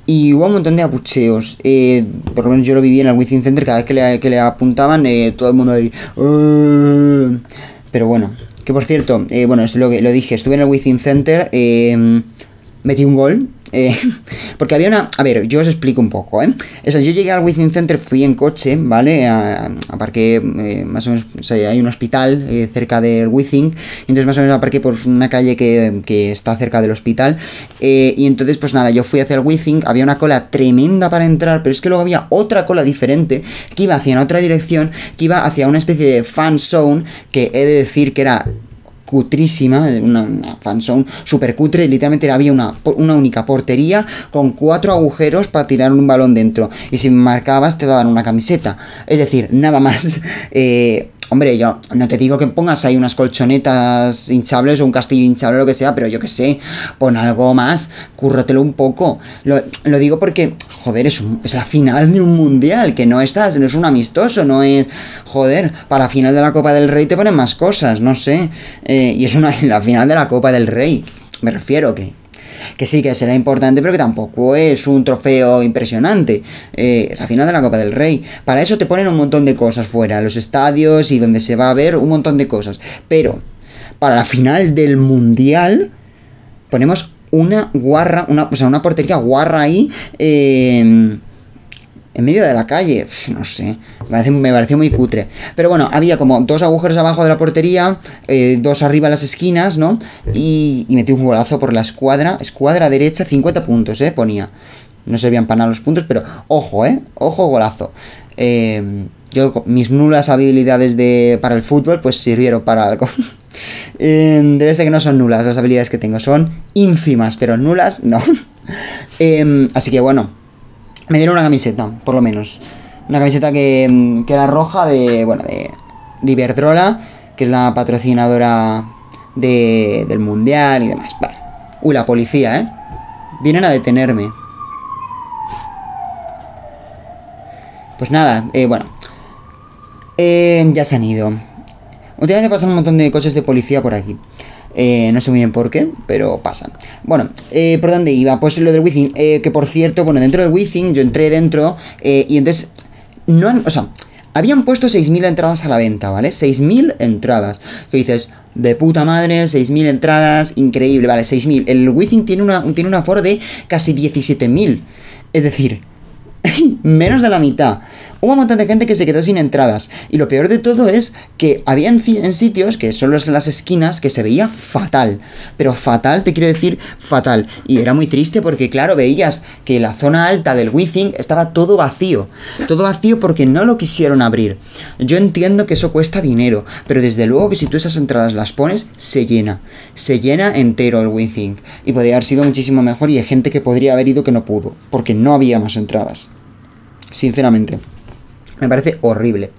A: y hubo un montón de apucheos. Eh, por lo menos yo lo viví en el Within Center. Cada vez que le, que le apuntaban, eh, todo el mundo ahí. pero bueno, que por cierto, eh, bueno, esto lo, lo dije. Estuve en el Within Center. metí un gol eh, porque había una... A ver, yo os explico un poco, ¿eh? Eso, yo llegué al Within Center, fui en coche, ¿vale? Aparqué, eh, más o menos, hay un hospital eh, cerca del Within, entonces más o menos aparqué por una calle que, que está cerca del hospital, y entonces pues nada, yo fui hacia el Within, había una cola tremenda para entrar, pero es que luego había otra cola diferente que iba hacia otra dirección, que iba hacia una especie de fan zone, que he de decir que era cutrísima, una, una fanzone super cutre, literalmente había una, una única portería con cuatro agujeros para tirar un balón dentro. Y si marcabas te daban una camiseta. Es decir, nada más. Eh, Hombre, yo no te digo que pongas ahí unas colchonetas hinchables o un castillo hinchable o lo que sea, pero yo que sé, pon algo más, cúrratelo un poco. Lo, digo porque, joder, es, es, la final de un mundial, que no estás, no es un amistoso, no es, joder, para la final de la Copa del Rey te ponen más cosas, no sé. Eh, y es una, la final de la Copa del Rey, me refiero que que sí que será importante, pero que tampoco es un trofeo impresionante. Eh, la final de la Copa del Rey. Para eso te ponen un montón de cosas fuera, los estadios y donde se va a ver un montón de cosas. Pero para la final del Mundial ponemos una guarra, una, o sea, una portería guarra ahí. Eh, en medio de la calle. No sé, me, pareció muy cutre. Pero bueno, había como dos agujeros abajo de la portería, eh, dos arriba en las esquinas, ¿no? Y, y, metí un golazo por la escuadra. Escuadra derecha, 50 puntos, ¿eh? Ponía. No servían para nada los puntos, pero ojo, ¿eh? Ojo, golazo. Eh, yo, mis nulas habilidades de, para el fútbol, pues sirvieron para algo. eh, debe ser que no son nulas las habilidades que tengo, son ínfimas, pero nulas no. Em, así que bueno, me dieron una camiseta, por lo menos. Una camiseta que, que era roja de, bueno, de, de, Iberdrola, que es la patrocinadora de, del Mundial y demás. Vale. Uy, la policía, ¿eh? Vienen a detenerme. Pues nada, eh, bueno. Eh, ya se han ido. Últimamente pasan un montón de coches de policía por aquí. Eh, no sé muy bien por qué, pero pasa. Bueno, eh, ¿por dónde iba? Pues lo del Within. Eh, que por cierto, bueno, dentro del Within yo entré dentro y entonces... No han, o sea, habían puesto 6.000 entradas a la venta, ¿vale? 6.000 entradas. Que dices, de puta madre, 6.000 entradas, increíble, ¿vale? 6.000. El Within tiene, una, tiene un aforo de casi 17.000. Es decir, menos de la mitad. Hubo un montón de gente que se quedó sin entradas. Y lo peor de todo es que había en, sitios, que son los en las esquinas, que se veía fatal. Pero fatal, te quiero decir, fatal. Y era muy triste porque, claro, veías que la zona alta del Withing estaba todo vacío. Todo vacío porque no lo quisieron abrir. Yo entiendo que eso cuesta dinero, pero desde luego que si tú esas entradas las pones, se llena. Se llena entero el Withing. Y podría haber sido muchísimo mejor y hay gente que podría haber ido que no pudo, porque no había más entradas. Sinceramente. Me parece horrible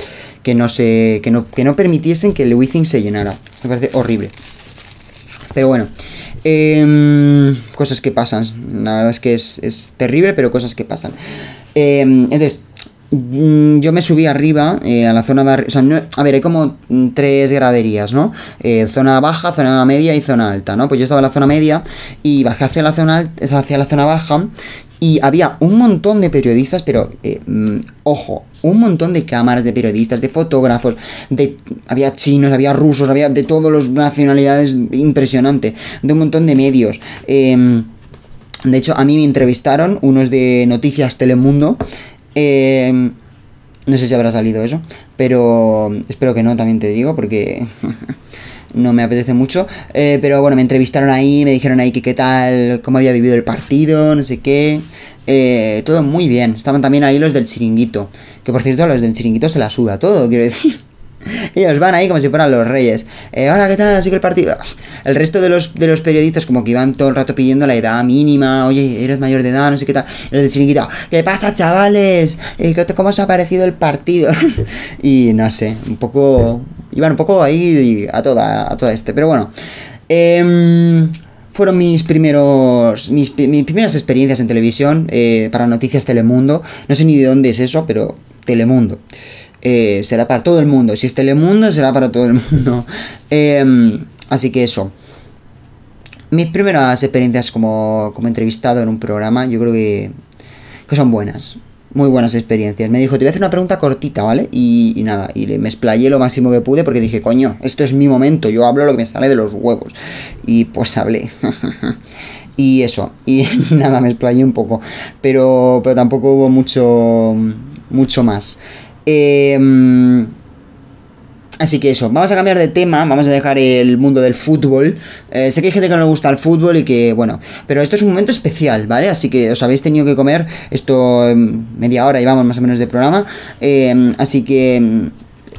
A: que no, se, que no, que no permitiesen que el Withing se llenara. Me parece horrible. Pero bueno, eh, cosas que pasan. La verdad es que es, es terrible, pero cosas que pasan. Eh, entonces, mm, yo me subí arriba, eh, a la zona de arriba. O sea, no- a ver, hay como tres graderías, ¿no? Eh, zona baja, zona media y zona alta, ¿no? Pues yo estaba en la zona media y bajé hacia la zona hacia la zona baja. Y había un montón de periodistas, pero eh, mm, ojo, un montón de cámaras de periodistas, de fotógrafos, de había chinos, había rusos, había de todas las nacionalidades, impresionante, de un montón de medios. Em, de hecho, a mí me entrevistaron unos de Noticias Telemundo. em, no sé si habrá salido eso, pero espero que no, también te digo, porque no me apetece mucho. Eh, pero bueno, me entrevistaron ahí, me dijeron ahí que qué tal, cómo había vivido el partido, no sé qué. Eh, todo muy bien. Estaban también ahí los del chiringuito. Que por cierto, a los del chiringuito se la suda todo, quiero decir. Ellos van ahí como si fueran los reyes. Eh, Hola, ¿qué tal? Así que el partido. El resto de los, de los periodistas, como que iban todo el rato pidiendo la edad mínima. Oye, eres mayor de edad, no sé qué tal. Los del chiringuito. ¿Qué pasa, chavales? Eh, ¿qué- ¿Cómo os ha parecido el partido? y no sé, un poco. Iban un poco ahí a toda, a toda este. Pero bueno. Em, fueron mis primeros mis, mis primeras experiencias en televisión eh, para Noticias Telemundo. No sé ni de dónde es eso, pero Telemundo. Eh, será para todo el mundo. Si es Telemundo, será para todo el mundo. Em, así que eso. Mis primeras experiencias como, como entrevistado en un programa, yo creo que, que son buenas. Muy buenas experiencias. Me dijo, te voy a hacer una pregunta cortita, ¿vale? Y, nada, y me explayé lo máximo que pude porque dije, coño, esto es mi momento, yo hablo lo que me sale de los huevos. Y pues hablé. y eso, y nada, me explayé un poco. Pero, pero tampoco hubo mucho, mucho más. Em, Así que eso, vamos a cambiar de tema, vamos a dejar el mundo del fútbol. Eh, sé que hay gente que no le gusta el fútbol y que, bueno, pero esto es un momento especial, ¿vale? Así que os habéis tenido que comer esto en media hora, llevamos más o menos de programa. Eh, así que mm,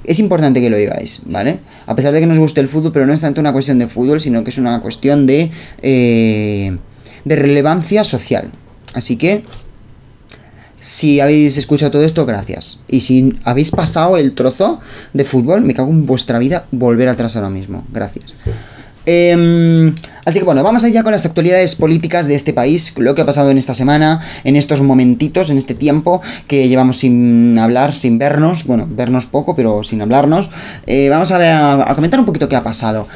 A: es importante que lo digáis, ¿vale? A pesar de que nos guste el fútbol, pero no es tanto una cuestión de fútbol, sino que es una cuestión de, eh, de relevancia social. Así que si habéis escuchado todo esto, gracias. Y si habéis pasado el trozo de fútbol, me cago en vuestra vida volver atrás ahora mismo. Gracias. Em, así que bueno, vamos allá con las actualidades políticas de este país, lo que ha pasado en esta semana, en estos momentitos, en este tiempo que llevamos sin hablar, sin vernos, bueno, vernos poco, pero sin hablarnos. Eh, vamos a, ver, a, a comentar un poquito qué ha pasado.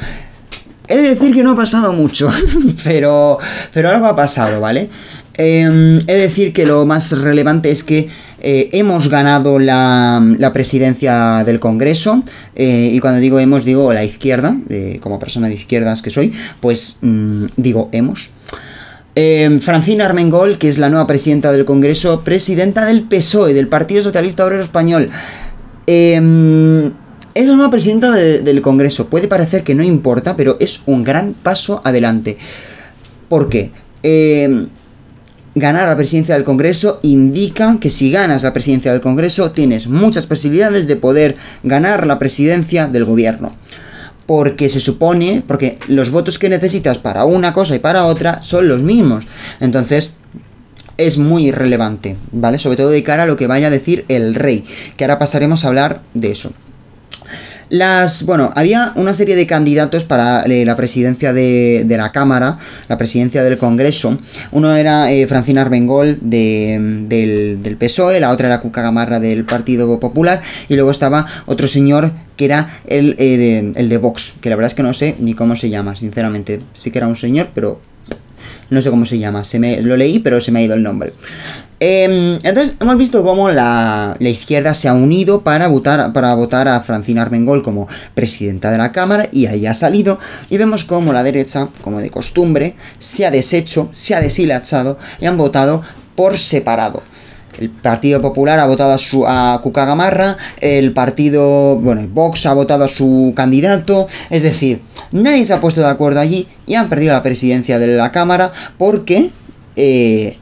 A: He de decir que no ha pasado mucho, pero, pero algo ha pasado, ¿vale? Eh, he de decir que lo más relevante es que eh, hemos ganado la, presidencia del Congreso, eh, y cuando digo hemos, digo la izquierda, como persona de izquierdas que soy, pues mm, digo hemos. Eh, Francina Armengol, que es la nueva presidenta del Congreso, presidenta del PSOE, del Partido Socialista Obrero Español. Eh, es la nueva presidenta de- del Congreso. Puede parecer que no importa, pero es un gran paso adelante. ¿Por qué? Ganar la presidencia del Congreso indica que si ganas la presidencia del Congreso tienes muchas posibilidades de poder ganar la presidencia del gobierno. Porque se supone, porque los votos que necesitas para una cosa y para otra son los mismos. Entonces, es muy relevante, ¿vale? Sobre todo de cara a lo que vaya a decir el rey, que ahora pasaremos a hablar de eso. Las, bueno, había una serie de candidatos para eh, la presidencia de, de la Cámara, la presidencia del Congreso. Uno era eh, Francina Armengol de, del, del PSOE, la otra era Cuca Gamarra del Partido Popular, y luego estaba otro señor que era el, eh, de, el de Vox, que la verdad es que no sé ni cómo se llama, sinceramente. Sí que era un señor, pero no sé cómo se llama, se me, lo leí, pero se me ha ido el nombre. Eh, entonces, hemos visto cómo la, la izquierda se ha unido para votar, para votar a Francina Armengol como presidenta de la Cámara y ahí ha salido. Y vemos cómo la derecha, como de costumbre, se ha deshecho, se ha deshilachado y han votado por separado. El Partido Popular ha votado a, su, a Cuca Gamarra, el partido, bueno, Vox ha votado a su candidato, es decir, nadie se ha puesto de acuerdo allí y han perdido la presidencia de la Cámara porque, eh,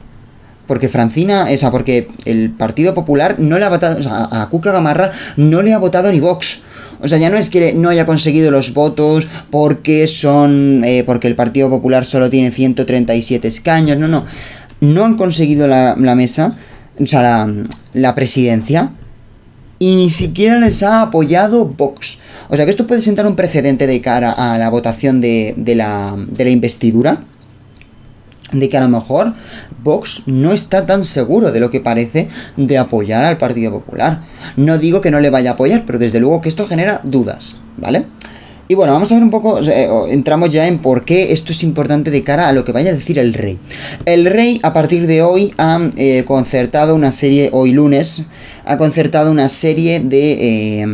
A: porque Francina, esa, porque el Partido Popular no le ha votado, o sea, a Cuca Gamarra no le ha votado ni Vox. O sea, ya no es que no haya conseguido los votos porque son, eh, porque el Partido Popular solo tiene 137 escaños, no, no, no han conseguido la, mesa o sea, la, la, presidencia, y ni siquiera les ha apoyado Vox. O sea que esto puede sentar un precedente de cara a la votación de la investidura. De que a lo mejor Vox no está tan seguro de lo que parece de apoyar al Partido Popular. No digo que no le vaya a apoyar, pero desde luego que esto genera dudas, ¿vale? Y bueno, vamos a ver un poco, entramos ya en por qué esto es importante de cara a lo que vaya a decir el rey. El rey a partir de hoy ha eh, concertado una serie, hoy lunes, ha concertado una serie de, eh,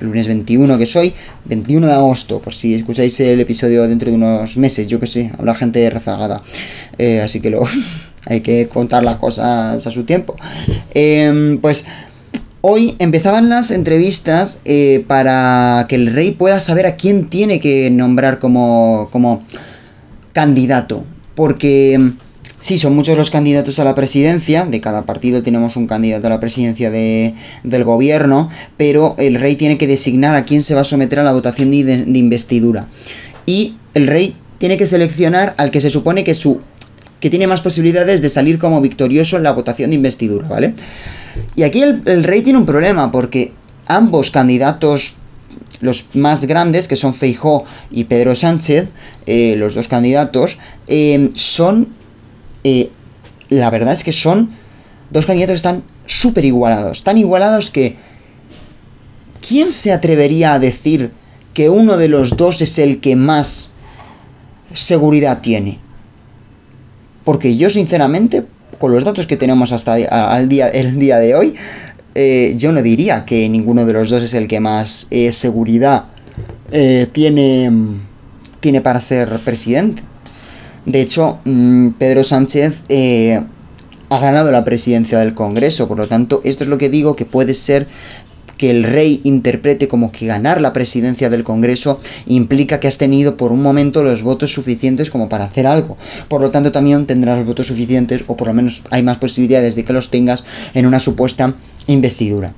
A: lunes 21 que soy, 21 de agosto, por si escucháis el episodio dentro de unos meses, yo que sé, habla gente rezagada, eh, así que lo, hay que contar las cosas a su tiempo. pues Hoy empezaban las entrevistas eh, para que el rey pueda saber a quién tiene que nombrar como, como candidato. Porque mm, sí, son muchos los candidatos a la presidencia, de cada partido tenemos un candidato a la presidencia de, del gobierno, pero el rey tiene que designar a quién se va a someter a la votación de, de investidura. Y el rey tiene que seleccionar al que se supone que su que tiene más posibilidades de salir como victorioso en la votación de investidura, ¿vale? Y aquí el, rey tiene un problema porque ambos candidatos los más grandes, que son Feijó y Pedro Sánchez, eh, los dos candidatos, eh, son, eh, la verdad es que son dos candidatos que están súper igualados, tan igualados que, ¿quién se atrevería a decir que uno de los dos es el que más seguridad tiene? Porque yo sinceramente con los datos que tenemos hasta el día, el día de hoy, eh, yo no diría que ninguno de los dos es el que más eh, seguridad eh, tiene, tiene para ser presidente. De hecho, mm, Pedro Sánchez ha ganado la presidencia del Congreso, por lo tanto, esto es lo que digo que puede ser que el rey interprete como que ganar la presidencia del Congreso implica que has tenido por un momento los votos suficientes como para hacer algo. Por lo tanto, también tendrás los votos suficientes, o por lo menos hay más posibilidades de que los tengas en una supuesta investidura.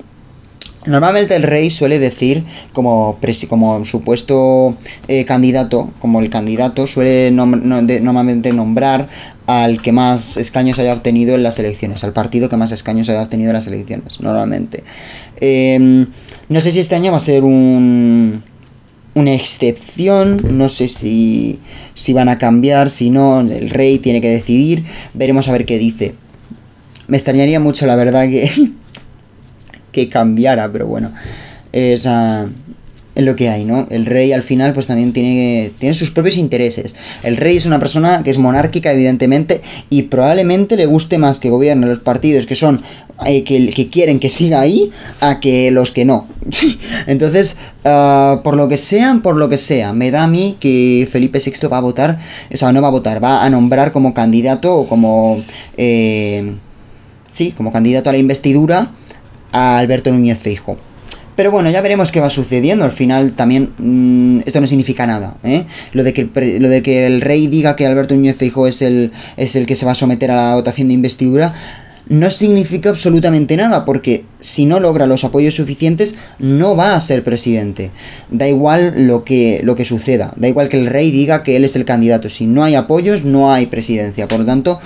A: Normalmente el rey suele decir, como, como supuesto eh, candidato, como el candidato, suele normalmente nombrar al que más escaños haya obtenido en las elecciones, al partido que más escaños haya obtenido en las elecciones, normalmente. Em, no sé si este año va a ser un, una excepción, no sé si, si van a cambiar, si no, el rey tiene que decidir, veremos a ver qué dice. Me extrañaría mucho, la verdad, que que cambiara, pero bueno, es, lo que hay, ¿no? El rey al final pues también tiene, tiene sus propios intereses. El rey es una persona que es monárquica, evidentemente, y probablemente le guste más que gobierne los partidos que son eh, que, que, quieren que siga ahí a que los que no. Entonces, ah, por lo que sean, por lo que sea, me da a mí que Felipe VI va a votar, o sea, no va a votar, va a nombrar como candidato o como... Eh, sí, como candidato a la investidura a Alberto Núñez Feijo. Pero bueno, ya veremos qué va sucediendo. Al final también mm, esto no significa nada. ¿eh? Lo, de que el, rey diga que Alberto Núñez Feijo es el, es el que se va a someter a la votación de investidura no significa absolutamente nada, porque si no logra los apoyos suficientes, no va a ser presidente. Da igual lo que, lo que suceda, da igual que el rey diga que él es el candidato. Si no hay apoyos, no hay presidencia. Por lo tanto,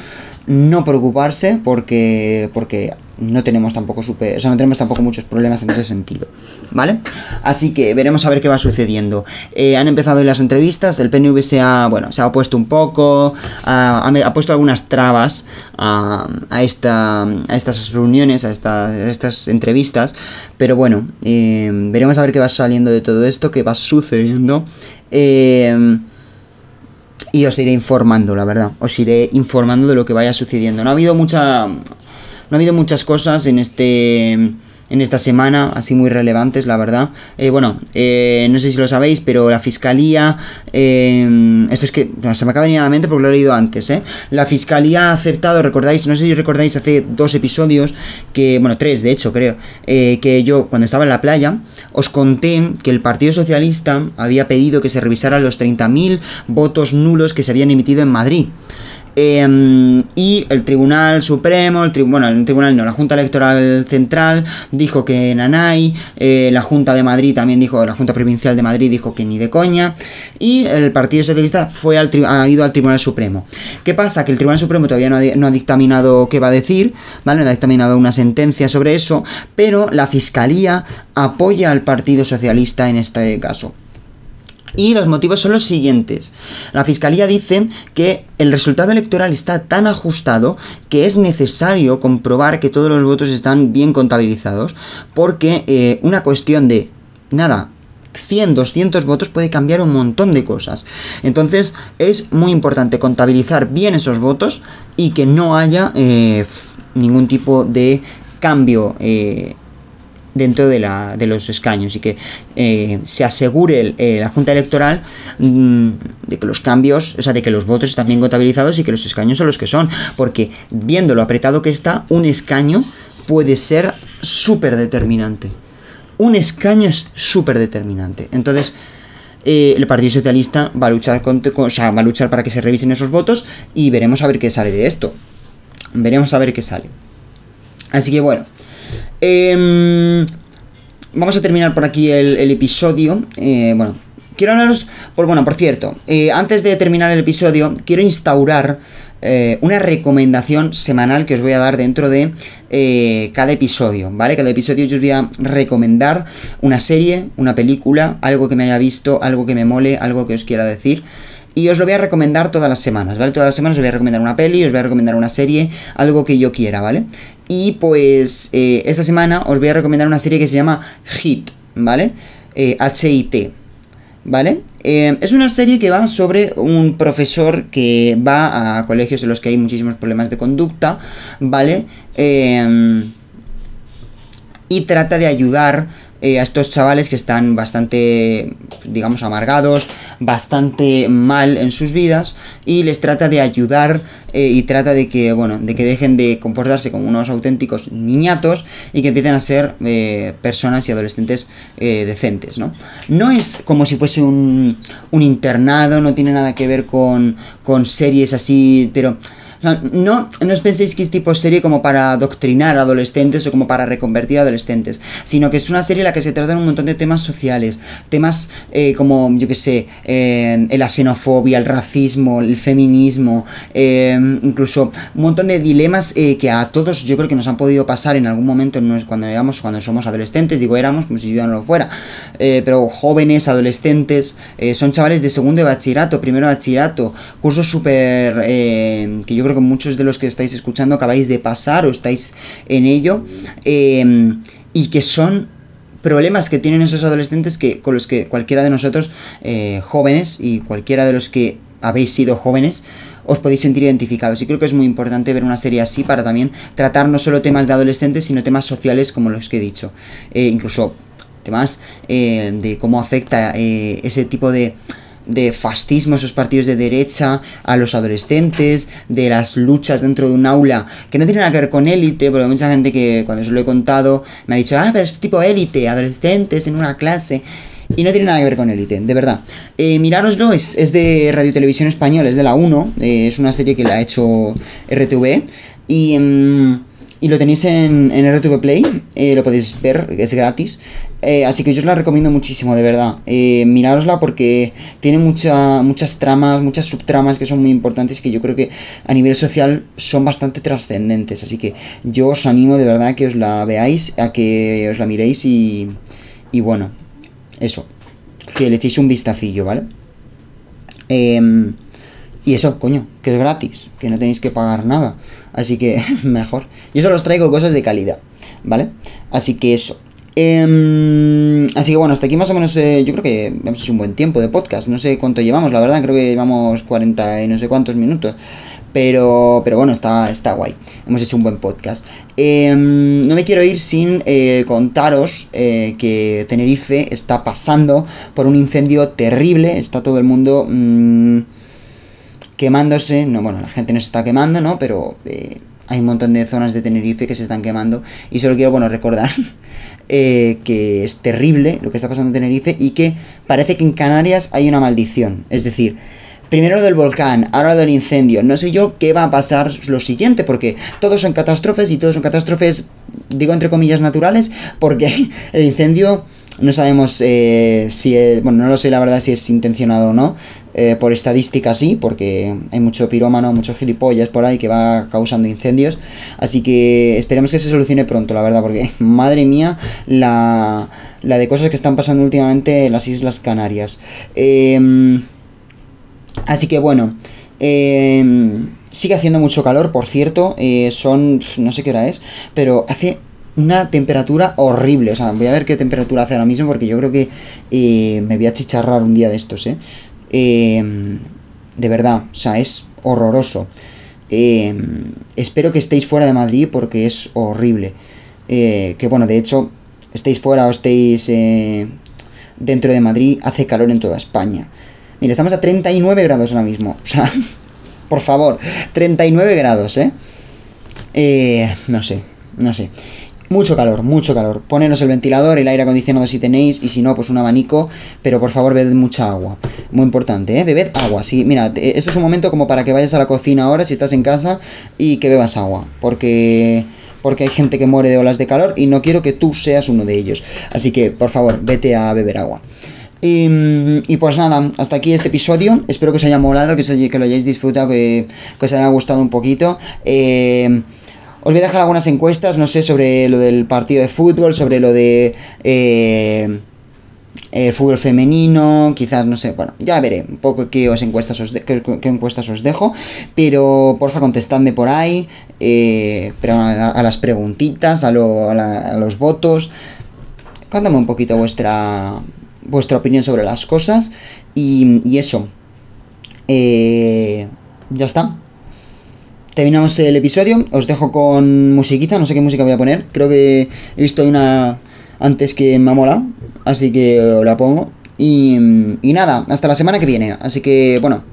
A: no preocuparse porque, porque no tenemos tampoco super, o sea, no tenemos tampoco muchos problemas en ese sentido, ¿vale? Así que veremos a ver qué va sucediendo. Eh, han empezado las entrevistas, el PNV se ha, bueno, se ha opuesto un poco, ha, puesto algunas trabas a, esta, a estas reuniones, a, estas entrevistas, pero bueno, eh, veremos a ver qué va saliendo de todo esto, qué va sucediendo. Eh, y os iré informando, la verdad. Os iré informando de lo que vaya sucediendo. No ha habido mucha no ha habido muchas cosas en este en esta semana, así muy relevantes, la verdad. Eh, bueno, eh, no sé si lo sabéis, pero la fiscalía. Eh, esto es que se me acaba de venir a la mente porque lo he leído antes, ¿eh? La fiscalía ha aceptado, recordáis, no sé si recordáis hace dos episodios, que, bueno, tres de hecho, creo, que yo cuando estaba en la playa os conté que el Partido Socialista había pedido que se revisaran los 30.000 votos nulos que se habían emitido en Madrid. Em, y el Tribunal Supremo, el bueno, el Tribunal no, la Junta Electoral Central dijo que Nanay, eh, la Junta de Madrid también dijo, la Junta Provincial de Madrid dijo que ni de coña, y el Partido Socialista fue al ha ido al Tribunal Supremo. ¿Qué pasa? Que el Tribunal Supremo todavía no ha, no ha dictaminado qué va a decir, ¿vale? No ha dictaminado una sentencia sobre eso, pero la Fiscalía apoya al Partido Socialista en este caso. Y los motivos son los siguientes. La Fiscalía dice que el resultado electoral está tan ajustado que es necesario comprobar que todos los votos están bien contabilizados, porque eh, una cuestión de, nada, 100, 200 votos puede cambiar un montón de cosas. Entonces es muy importante contabilizar bien esos votos y que no haya eh, ningún tipo de cambio eh, dentro de, la, de, los escaños y que eh, se asegure la Junta Electoral mm, de que los cambios, o sea, de que los votos están bien contabilizados y que los escaños son los que son, porque viendo lo apretado que está, un escaño puede ser súper determinante un escaño es súper determinante. Entonces, eh, el Partido Socialista va a, luchar va a luchar para que se revisen esos votos y veremos a ver qué sale de esto. Veremos a ver qué sale. Así que bueno. Em, vamos a terminar por aquí el, episodio. Eh, bueno, quiero hablaros. Por, bueno, por cierto, eh, antes de terminar el episodio, quiero instaurar eh, una recomendación semanal que os voy a dar dentro de cada episodio, ¿vale? Cada episodio yo os voy a recomendar una serie, una película, algo que me haya visto, algo que me mole, algo que os quiera decir. Y os lo voy a recomendar todas las semanas, ¿vale? Todas las semanas os voy a recomendar una peli, os voy a recomendar una serie, algo que yo quiera, ¿vale? Y pues eh, esta semana os voy a recomendar una serie que se llama Hit, ¿vale? H-I-T. ¿vale? Eh, es una serie que va sobre un profesor que va a colegios en los que hay muchísimos problemas de conducta, ¿vale? Eh, y trata de ayudar eh, a estos chavales que están bastante, digamos, amargados, bastante mal en sus vidas y les trata de ayudar eh, y trata de que, bueno, de que dejen de comportarse como unos auténticos niñatos y que empiecen a ser eh, personas y adolescentes decentes, ¿no? No es como si fuese un, un internado, no tiene nada que ver con, con series así, pero no, no os penséis que es tipo serie como para adoctrinar a adolescentes o como para reconvertir a adolescentes, sino que es una serie en la que se tratan un montón de temas sociales, temas eh, como, yo que sé, eh, la xenofobia, el racismo, el feminismo, eh, incluso un montón de dilemas que a todos yo creo que nos han podido pasar en algún momento cuando éramos, cuando somos adolescentes, digo éramos como si yo no lo fuera, pero jóvenes, adolescentes, son chavales de segundo de bachillerato, primero bachillerato, cursos súper que yo creo que muchos de los que estáis escuchando acabáis de pasar o estáis en ello, em, y que son problemas que tienen esos adolescentes que con los que cualquiera de nosotros eh, jóvenes y cualquiera de los que habéis sido jóvenes os podéis sentir identificados. Y creo que es muy importante ver una serie así para también tratar no solo temas de adolescentes sino temas sociales como los que he dicho. Eh, incluso temas eh, de cómo afecta ese tipo de de fascismo, esos partidos de derecha a los adolescentes, de las luchas dentro de un aula, que no tienen nada que ver con élite, porque mucha gente que cuando se lo he contado me ha dicho, ah, pero es tipo élite, adolescentes en una clase. Y no tiene nada que ver con élite, de verdad. Eh, es, es, de Radio Televisión Español, es de la 1, eh, es una serie que la ha hecho RTV. Y... Em, y lo tenéis en, en RTV Play, eh, lo podéis ver, es gratis. Eh, así que yo os la recomiendo muchísimo, de verdad. Eh, porque tiene mucha, muchas tramas, muchas subtramas que son muy importantes que yo creo que a nivel social son bastante trascendentes. Así que yo os animo de verdad a que os la veáis, a que os la miréis y, y bueno, eso. Que le echéis un vistacillo, ¿vale? Eh, y eso, coño, que es gratis, que no tenéis que pagar nada. Así que mejor. Yo solo os traigo cosas de calidad, ¿vale? Así que eso. Em, así que bueno, hasta aquí más o menos eh, yo creo que hemos hecho un buen tiempo de podcast. No sé cuánto llevamos, la verdad, creo que llevamos 40 y no sé cuántos minutos. Pero, pero bueno, está, está guay. Hemos hecho un buen podcast. Em, no me quiero ir sin eh, contaros eh, que Tenerife está pasando por un incendio terrible. Está todo el mundo... Mm, quemándose, no, bueno, la gente no se está quemando, ¿no? Pero eh, hay un montón de zonas de Tenerife que se están quemando y solo quiero, bueno, recordar eh, que es terrible lo que está pasando en Tenerife y que parece que en Canarias hay una maldición, es decir, primero lo del volcán, ahora lo del incendio. No sé yo qué va a pasar lo siguiente, porque todos son catástrofes y todos son catástrofes, digo entre comillas, naturales, porque el incendio no sabemos eh, si es, bueno, no lo sé la verdad si es intencionado o no, eh, por estadística sí, porque hay mucho pirómano, muchos gilipollas por ahí que va causando incendios, así que esperemos que se solucione pronto, la verdad, porque madre mía, la, la de cosas que están pasando últimamente en las Islas Canarias. Em, así que bueno, em, sigue haciendo mucho calor, por cierto, eh, son, no sé qué hora es, pero hace una temperatura horrible. O sea, voy a ver qué temperatura hace ahora mismo porque yo creo que eh, me voy a chicharrar un día de estos, ¿eh? Eh de verdad, o sea, es horroroso. Eh, espero que estéis fuera de Madrid porque es horrible. que bueno, de hecho, estéis fuera o estéis dentro de Madrid, hace calor en toda España. Mira, estamos a 39 grados ahora mismo. O sea, por favor, 39 grados, ¿eh? ¿eh? No sé, no sé. Mucho calor, mucho calor. Poneros el ventilador, el aire acondicionado si tenéis, y si no, pues un abanico. Pero por favor, bebed mucha agua. Muy importante, ¿eh? Bebed agua. Sí, mira, esto es un momento como para que vayas a la cocina ahora, si estás en casa, y que bebas agua. Porque porque hay gente que muere de olas de calor y no quiero que tú seas uno de ellos. Así que, por favor, vete a beber agua. Y, pues nada, hasta aquí este episodio. Espero que os haya molado, que, que lo hayáis disfrutado, que, que, os haya gustado un poquito. Eh, os voy a dejar algunas encuestas, no sé, sobre lo del partido de fútbol, sobre lo de eh, el fútbol femenino, quizás, no sé, bueno, ya veré un poco qué, os encuestas, os qué, encuestas os dejo, pero porfa contestadme por ahí, eh, pero a, las preguntitas, a, los votos, cuéntame un poquito vuestra, vuestra opinión sobre las cosas y, y eso. Eh, ya está terminamos el episodio. Os dejo con musiquita, no sé qué música voy a poner. Creo que he visto una antes que me ha molado, así que la pongo. Y, nada, hasta la semana que viene. Así que, bueno.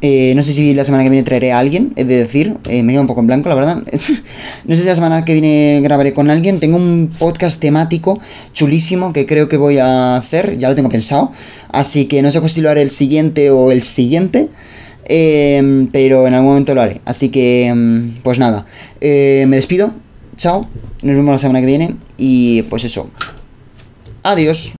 A: Eh, no sé si la semana que viene traeré a alguien, de decir. Eh, me quedo un poco en blanco, la verdad. no sé si la semana que viene grabaré con alguien. Tengo un podcast temático chulísimo que creo que voy a hacer. Ya lo tengo pensado. Así que no sé si lo haré el siguiente o el siguiente. Em, pero en algún momento lo haré. Así que, em, pues nada, eh, me despido. Chao, nos vemos la semana que viene. Y pues eso. Adiós.